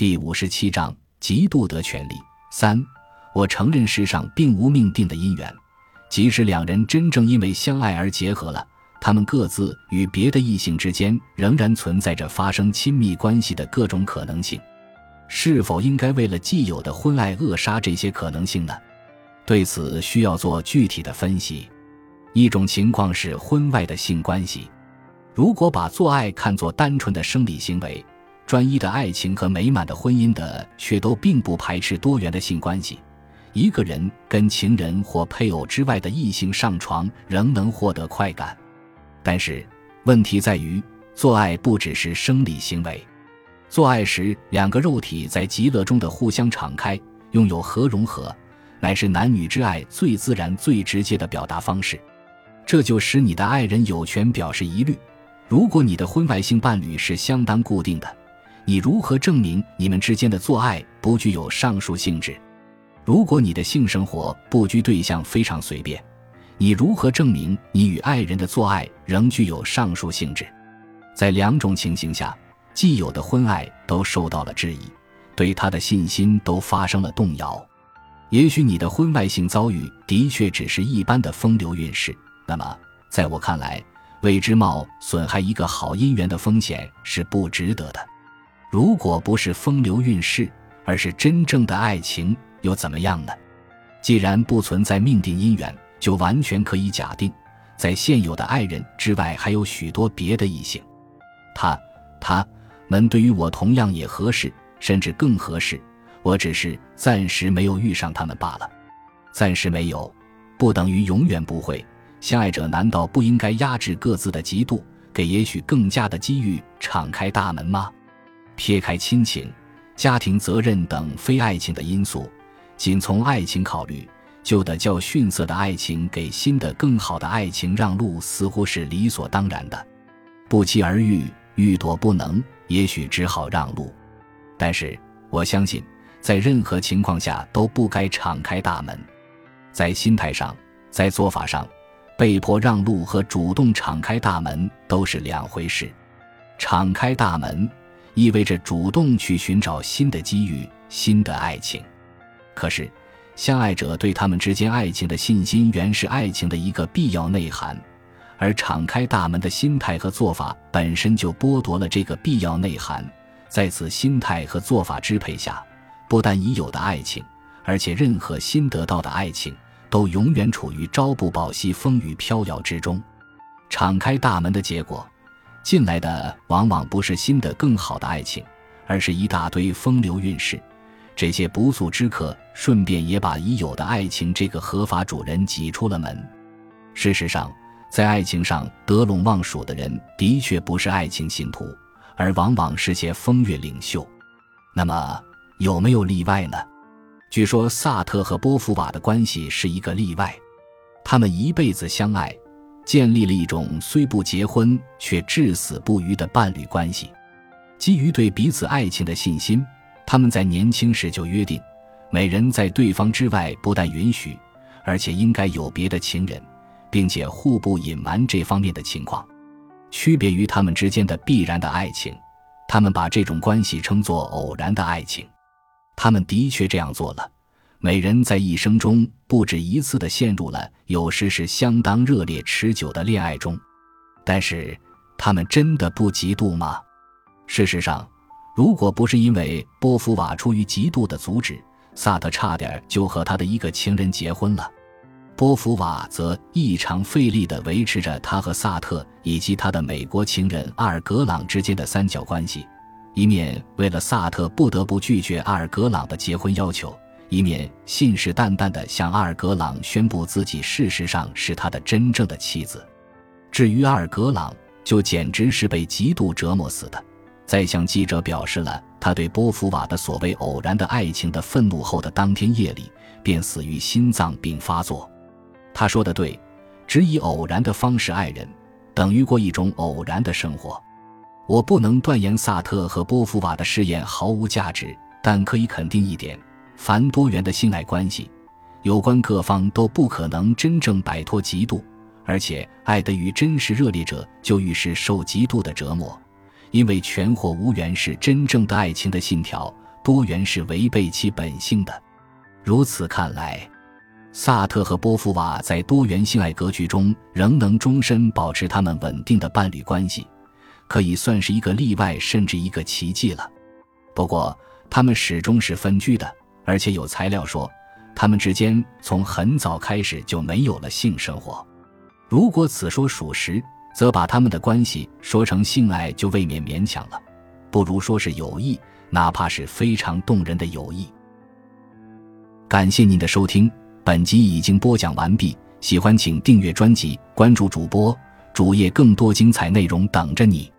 第五十七章：嫉妒得权利。三，我承认世上并无命定的姻缘，即使两人真正因为相爱而结合了，他们各自与别的异性之间仍然存在着发生亲密关系的各种可能性。是否应该为了既有的婚爱扼杀这些可能性呢？对此需要做具体的分析。一种情况是婚外的性关系，如果把做爱看作单纯的生理行为。专一的爱情和美满的婚姻的，却都并不排斥多元的性关系。一个人跟情人或配偶之外的异性上床，仍能获得快感。但是，问题在于，做爱不只是生理行为。做爱时，两个肉体在极乐中的互相敞开，拥有核融合，乃是男女之爱最自然、最直接的表达方式。这就使你的爱人有权表示疑虑：如果你的婚外性伴侣是相当固定的。你如何证明你们之间的做爱不具有上述性质？如果你的性生活不拘对象非常随便，你如何证明你与爱人的做爱仍具有上述性质？在两种情形下，既有的婚爱都受到了质疑，对他的信心都发生了动摇。也许你的婚外性遭遇的确只是一般的风流韵事，那么在我看来，为之冒损害一个好姻缘的风险是不值得的。如果不是风流韵事，而是真正的爱情，又怎么样呢？既然不存在命定姻缘，就完全可以假定，在现有的爱人之外，还有许多别的异性。他、他们对于我同样也合适，甚至更合适。我只是暂时没有遇上他们罢了。暂时没有，不等于永远不会。相爱者难道不应该压制各自的嫉妒，给也许更加的机遇敞开大门吗？撇开亲情、家庭责任等非爱情的因素，仅从爱情考虑，旧的较逊色的爱情给新的更好的爱情让路，似乎是理所当然的。不期而遇，欲躲不能，也许只好让路。但是我相信，在任何情况下都不该敞开大门。在心态上，在做法上，被迫让路和主动敞开大门都是两回事。敞开大门。意味着主动去寻找新的机遇、新的爱情。可是，相爱者对他们之间爱情的信心，原是爱情的一个必要内涵，而敞开大门的心态和做法本身就剥夺了这个必要内涵。在此心态和做法支配下，不但已有的爱情，而且任何新得到的爱情，都永远处于朝不保夕、风雨飘摇之中。敞开大门的结果。进来的往往不是新的更好的爱情，而是一大堆风流韵事。这些不速之客，顺便也把已有的爱情这个合法主人挤出了门。事实上，在爱情上得陇望蜀的人，的确不是爱情信徒，而往往是些风月领袖。那么，有没有例外呢？据说萨特和波伏娃的关系是一个例外，他们一辈子相爱。建立了一种虽不结婚却至死不渝的伴侣关系。基于对彼此爱情的信心，他们在年轻时就约定，每人在对方之外不但允许，而且应该有别的情人，并且互不隐瞒这方面的情况。区别于他们之间的必然的爱情，他们把这种关系称作偶然的爱情。他们的确这样做了。每人在一生中不止一次地陷入了，有时是相当热烈持久的恋爱中，但是他们真的不嫉妒吗？事实上，如果不是因为波伏瓦出于嫉妒的阻止，萨特差点就和他的一个情人结婚了。波伏瓦则异常费力地维持着他和萨特以及他的美国情人阿尔格朗之间的三角关系，一面为了萨特不得不拒绝阿尔格朗的结婚要求。一面信誓旦旦地向阿尔格朗宣布自己事实上是他的真正的妻子，至于阿尔格朗，就简直是被极度折磨死的。在向记者表示了他对波伏娃的所谓偶然的爱情的愤怒后的当天夜里，便死于心脏病发作。他说的对，只以偶然的方式爱人，等于过一种偶然的生活。我不能断言萨特和波伏娃的试验毫无价值，但可以肯定一点。凡多元的性爱关系，有关各方都不可能真正摆脱嫉妒，而且爱得与真实热烈者，就愈是受嫉妒的折磨，因为全或无缘是真正的爱情的信条，多元是违背其本性的。如此看来，萨特和波伏娃在多元性爱格局中仍能终身保持他们稳定的伴侣关系，可以算是一个例外，甚至一个奇迹了。不过，他们始终是分居的，而且有材料说，他们之间从很早开始就没有了性生活。如果此说属实，则把他们的关系说成性爱就未免勉强了，不如说是友谊，哪怕是非常动人的友谊。感谢您的收听，本集已经播讲完毕。喜欢请订阅专辑，关注主播主页，更多精彩内容等着你。